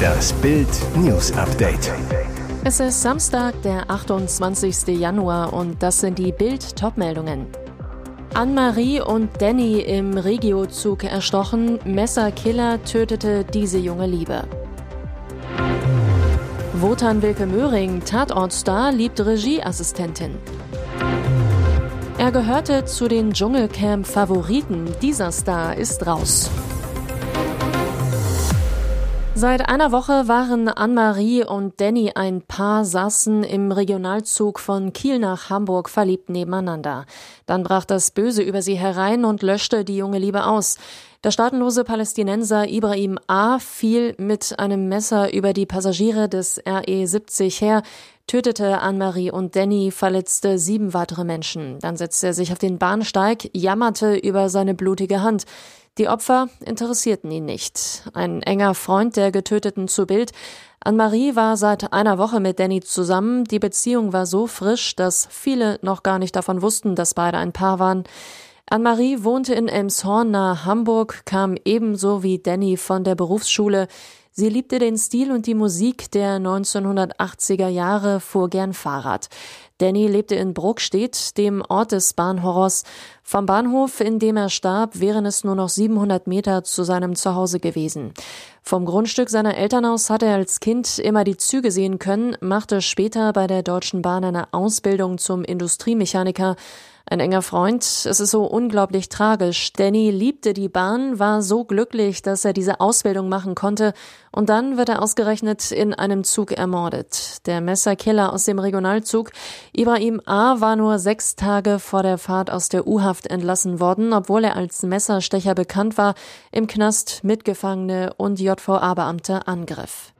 Das Bild News Update. Es ist Samstag, der 28. Januar und das sind die Bild Topmeldungen. Anne-Marie und Danny im Regiozug erstochen, Messerkiller tötete diese junge Liebe. Wotan Wilke Möhring, Tatortstar, liebt Regieassistentin. Er gehörte zu den Dschungelcamp-Favoriten. Dieser Star ist raus. Seit einer Woche waren Anne-Marie und Danny ein Paar, saßen im Regionalzug von Kiel nach Hamburg verliebt nebeneinander. Dann brach das Böse über sie herein und löschte die junge Liebe aus. Der staatenlose Palästinenser Ibrahim A. fiel mit einem Messer über die Passagiere des RE-70 her, tötete Anne-Marie und Danny, verletzte sieben weitere Menschen. Dann setzte er sich auf den Bahnsteig, jammerte über seine blutige Hand. Die Opfer interessierten ihn nicht. Ein enger Freund der Getöteten zu Bild. Anne-Marie war seit einer Woche mit Danny zusammen. Die Beziehung war so frisch, dass viele noch gar nicht davon wussten, dass beide ein Paar waren. Anne-Marie wohnte in Elmshorn nahe Hamburg, kam ebenso wie Danny von der Berufsschule. Sie liebte den Stil und die Musik der 1980er Jahre, fuhr gern Fahrrad. Danny lebte in Bruckstedt, dem Ort des Bahnhorrors. Vom Bahnhof, in dem er starb, wären es nur noch 700 Meter zu seinem Zuhause gewesen. Vom Grundstück seiner Eltern aus hatte er als Kind immer die Züge sehen können, machte später bei der Deutschen Bahn eine Ausbildung zum Industriemechaniker. Ein enger Freund, es ist so unglaublich tragisch. Danny liebte die Bahn, war so glücklich, dass er diese Ausbildung machen konnte und dann wird er ausgerechnet in einem Zug ermordet. Der Messerkiller aus dem Regionalzug Ibrahim A. war nur sechs Tage vor der Fahrt aus der U-Haft entlassen worden, obwohl er als Messerstecher bekannt war, im Knast Mitgefangene und JVA-Beamte angriff.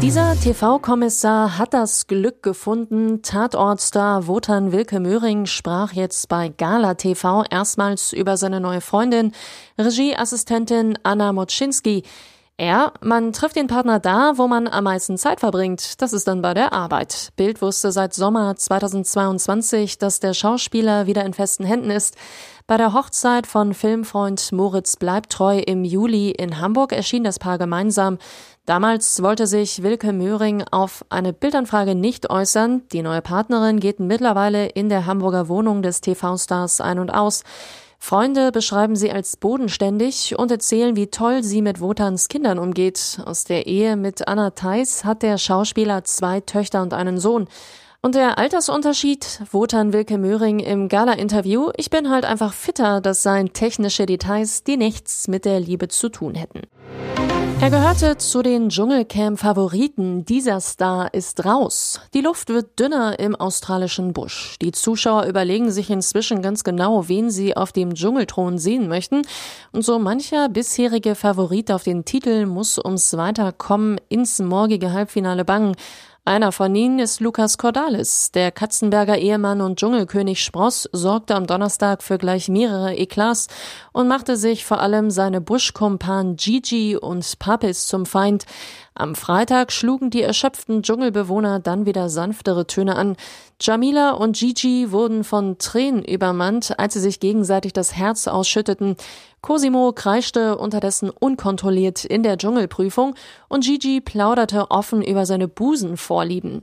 Dieser TV-Kommissar hat das Glück gefunden. Tatortstar Wotan Wilke Möhring sprach jetzt bei Gala TV erstmals über seine neue Freundin, Regieassistentin Anna Moczynski. Er, man trifft den Partner da, wo man am meisten Zeit verbringt. Das ist dann bei der Arbeit. Bild wusste seit Sommer 2022, dass der Schauspieler wieder in festen Händen ist. Bei der Hochzeit von Filmfreund Moritz Bleibtreu im Juli in Hamburg erschien das Paar gemeinsam. Damals wollte sich Wilke Möhring auf eine Bildanfrage nicht äußern. Die neue Partnerin geht mittlerweile in der Hamburger Wohnung des TV-Stars ein und aus. Freunde beschreiben sie als bodenständig und erzählen, wie toll sie mit Wotans Kindern umgeht. Aus der Ehe mit Anna Theis hat der Schauspieler zwei Töchter und einen Sohn. Und der Altersunterschied, Wotan Wilke Möhring im Gala-Interview, ich bin halt einfach fitter, das seien technische Details, die nichts mit der Liebe zu tun hätten. Er gehörte zu den Dschungelcamp-Favoriten. Dieser Star ist raus. Die Luft wird dünner im australischen Busch. Die Zuschauer überlegen sich inzwischen ganz genau, wen sie auf dem Dschungelthron sehen möchten. Und so mancher bisherige Favorit auf den Titel muss ums Weiterkommen ins morgige Halbfinale bangen. Einer von ihnen ist Lukas Cordalis. Der Katzenberger Ehemann und Dschungelkönig Spross sorgte am Donnerstag für gleich mehrere Eklats und machte sich vor allem seine Buschkumpan Gigi und Papis zum Feind. Am Freitag schlugen die erschöpften Dschungelbewohner dann wieder sanftere Töne an. Jamila und Gigi wurden von Tränen übermannt, als sie sich gegenseitig das Herz ausschütteten. Cosimo kreischte unterdessen unkontrolliert in der Dschungelprüfung und Gigi plauderte offen über seine Busenvorlieben.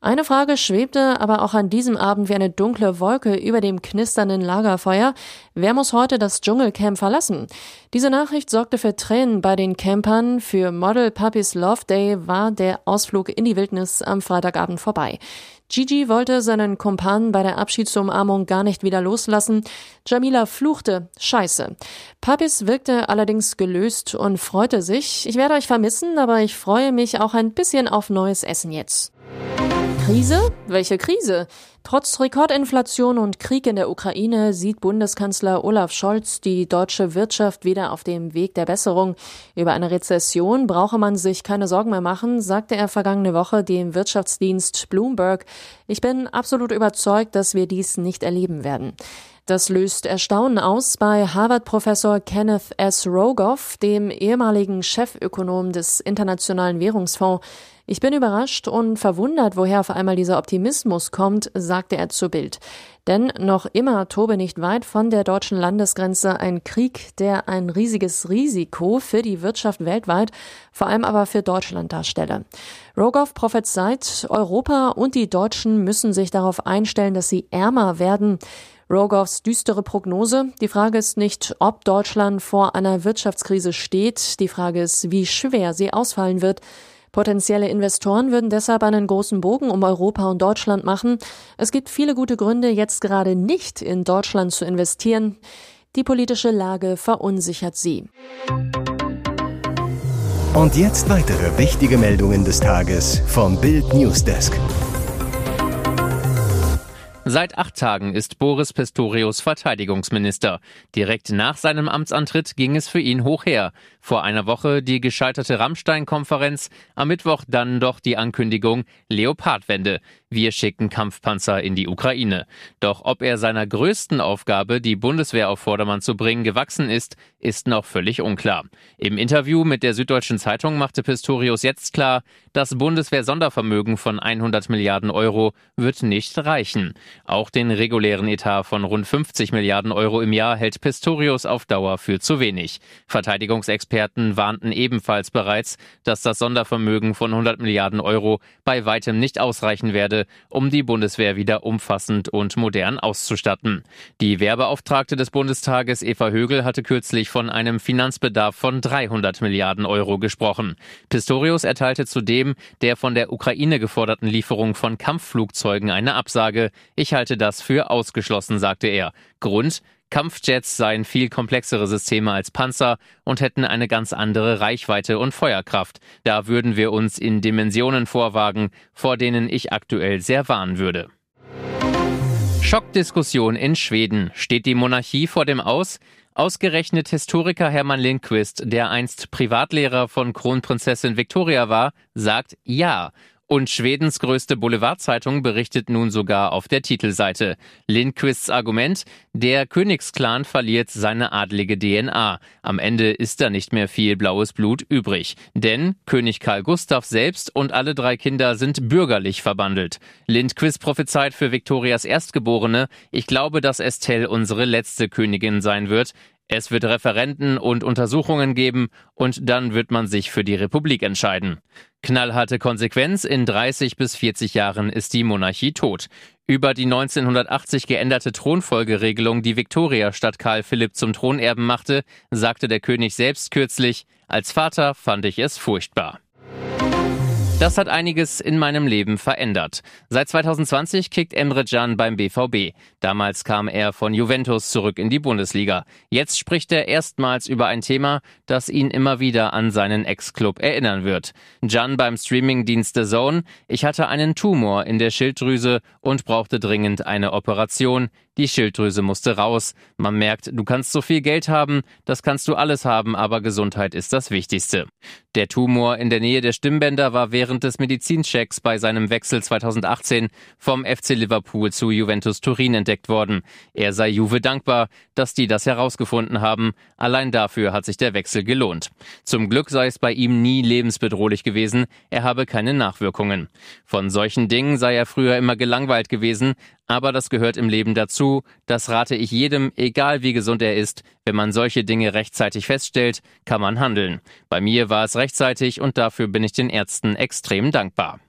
Eine Frage schwebte aber auch an diesem Abend wie eine dunkle Wolke über dem knisternden Lagerfeuer. Wer muss heute das Dschungelcamp verlassen? Diese Nachricht sorgte für Tränen bei den Campern. Für Model Puppies Love Day war der Ausflug in die Wildnis am Freitagabend vorbei. Gigi wollte seinen Kumpan bei der Abschiedsumarmung gar nicht wieder loslassen. Jamila fluchte, scheiße. Puppies wirkte allerdings gelöst und freute sich. Ich werde euch vermissen, aber ich freue mich auch ein bisschen auf neues Essen jetzt. Krise? Welche Krise? Trotz Rekordinflation und Krieg in der Ukraine sieht Bundeskanzler Olaf Scholz die deutsche Wirtschaft wieder auf dem Weg der Besserung. Über eine Rezession brauche man sich keine Sorgen mehr machen, sagte er vergangene Woche dem Wirtschaftsdienst Bloomberg. Ich bin absolut überzeugt, dass wir dies nicht erleben werden. Das löst Erstaunen aus bei Harvard-Professor Kenneth S. Rogoff, dem ehemaligen Chefökonom des Internationalen Währungsfonds. Ich bin überrascht und verwundert, woher auf einmal dieser Optimismus kommt, sagt sagte er zu Bild. Denn noch immer tobe nicht weit von der deutschen Landesgrenze ein Krieg, der ein riesiges Risiko für die Wirtschaft weltweit, vor allem aber für Deutschland darstelle. Rogoff prophezeit, Europa und die Deutschen müssen sich darauf einstellen, dass sie ärmer werden. Rogoffs düstere Prognose. Die Frage ist nicht, ob Deutschland vor einer Wirtschaftskrise steht. Die Frage ist, wie schwer sie ausfallen wird. Potenzielle Investoren würden deshalb einen großen Bogen um Europa und Deutschland machen. Es gibt viele gute Gründe, jetzt gerade nicht in Deutschland zu investieren. Die politische Lage verunsichert sie. Und jetzt weitere wichtige Meldungen des Tages vom Bild Newsdesk. Seit acht Tagen ist Boris Pistorius Verteidigungsminister. Direkt nach seinem Amtsantritt ging es für ihn hoch her. Vor einer Woche die gescheiterte Rammstein-Konferenz, am Mittwoch dann doch die Ankündigung Leopardwende. Wir schicken Kampfpanzer in die Ukraine. Doch ob er seiner größten Aufgabe, die Bundeswehr auf Vordermann zu bringen, gewachsen ist, ist noch völlig unklar. Im Interview mit der Süddeutschen Zeitung machte Pistorius jetzt klar, das Bundeswehr-Sondervermögen von 100 Milliarden Euro wird nicht reichen. Auch den regulären Etat von rund 50 Milliarden Euro im Jahr hält Pistorius auf Dauer für zu wenig. Verteidigungsexperten warnten ebenfalls bereits, dass das Sondervermögen von 100 Milliarden Euro bei weitem nicht ausreichen werde, um die Bundeswehr wieder umfassend und modern auszustatten. Die Wehrbeauftragte des Bundestages Eva Högel hatte kürzlich von einem Finanzbedarf von 300 Milliarden Euro gesprochen. Pistorius erteilte zudem der von der Ukraine geforderten Lieferung von Kampfflugzeugen eine Absage. Ich halte das für ausgeschlossen, sagte er. Grund, Kampfjets seien viel komplexere Systeme als Panzer und hätten eine ganz andere Reichweite und Feuerkraft. Da würden wir uns in Dimensionen vorwagen, vor denen ich aktuell sehr warnen würde. Schockdiskussion in Schweden. Steht die Monarchie vor dem Aus? Ausgerechnet Historiker Hermann Lindquist, der einst Privatlehrer von Kronprinzessin Victoria war, sagt ja. Und Schwedens größte Boulevardzeitung berichtet nun sogar auf der Titelseite. Lindquists Argument, der Königsklan verliert seine adlige DNA. Am Ende ist da nicht mehr viel blaues Blut übrig. Denn König Karl Gustav selbst und alle drei Kinder sind bürgerlich verbandelt. Lindquist prophezeit für Viktorias Erstgeborene, ich glaube, dass Estelle unsere letzte Königin sein wird. Es wird Referenten und Untersuchungen geben und dann wird man sich für die Republik entscheiden. Knallharte Konsequenz, in 30 bis 40 Jahren ist die Monarchie tot. Über die 1980 geänderte Thronfolgeregelung, die Viktoria statt Karl Philipp zum Thronerben machte, sagte der König selbst kürzlich, als Vater fand ich es furchtbar. Das hat einiges in meinem Leben verändert. Seit 2020 kickt Emre Can beim BVB. Damals kam er von Juventus zurück in die Bundesliga. Jetzt spricht er erstmals über ein Thema, das ihn immer wieder an seinen Ex-Club erinnern wird. Can beim Streamingdienst The Zone. Ich hatte einen Tumor in der Schilddrüse und brauchte dringend eine Operation. Die Schilddrüse musste raus. Man merkt, du kannst so viel Geld haben, das kannst du alles haben, aber Gesundheit ist das Wichtigste. Der Tumor in der Nähe der Stimmbänder war während des Medizinchecks bei seinem Wechsel 2018 vom FC Liverpool zu Juventus Turin entdeckt worden. Er sei Juve dankbar, dass die das herausgefunden haben. Allein dafür hat sich der Wechsel gelohnt. Zum Glück sei es bei ihm nie lebensbedrohlich gewesen. Er habe keine Nachwirkungen. Von solchen Dingen sei er früher immer gelangweilt gewesen, aber das gehört im Leben dazu. Das rate ich jedem, egal wie gesund er ist. Wenn man solche Dinge rechtzeitig feststellt, kann man handeln. Bei mir war es rechtzeitig und dafür bin ich den Ärzten extrem dankbar.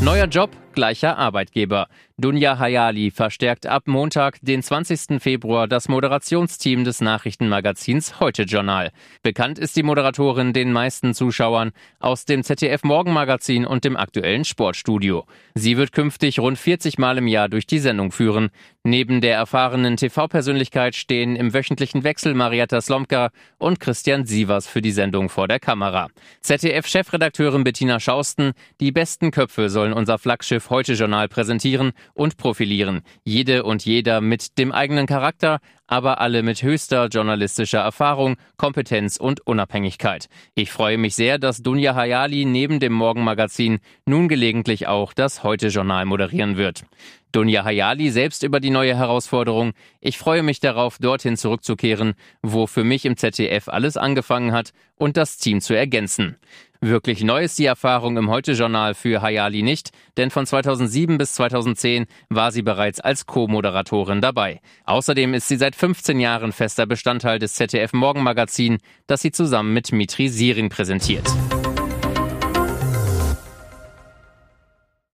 Neuer Job, gleicher Arbeitgeber. Dunja Hayali verstärkt ab Montag, den 20. Februar, das Moderationsteam des Nachrichtenmagazins Heute Journal. Bekannt ist die Moderatorin den meisten Zuschauern aus dem ZDF Morgenmagazin und dem aktuellen Sportstudio. Sie wird künftig rund 40 Mal im Jahr durch die Sendung führen. Neben der erfahrenen TV-Persönlichkeit stehen im wöchentlichen Wechsel Marietta Slomka und Christian Sievers für die Sendung vor der Kamera. ZDF-Chefredakteurin Bettina Schausten, die besten Köpfe sollen unser Flaggschiff Heute Journal präsentieren und profilieren. Jede und jeder mit dem eigenen Charakter, aber alle mit höchster journalistischer Erfahrung, Kompetenz und Unabhängigkeit. Ich freue mich sehr, dass Dunja Hayali neben dem Morgenmagazin nun gelegentlich auch das Heute-Journal moderieren wird. Dunja Hayali selbst über die neue Herausforderung. Ich freue mich darauf, dorthin zurückzukehren, wo für mich im ZDF alles angefangen hat und das Team zu ergänzen. Wirklich neu ist die Erfahrung im Heute-Journal für Hayali nicht, denn von 2007 bis 2010 war sie bereits als Co-Moderatorin dabei. Außerdem ist sie seit 15 Jahren fester Bestandteil des ZDF Morgenmagazin, das sie zusammen mit Mitri Sirin präsentiert.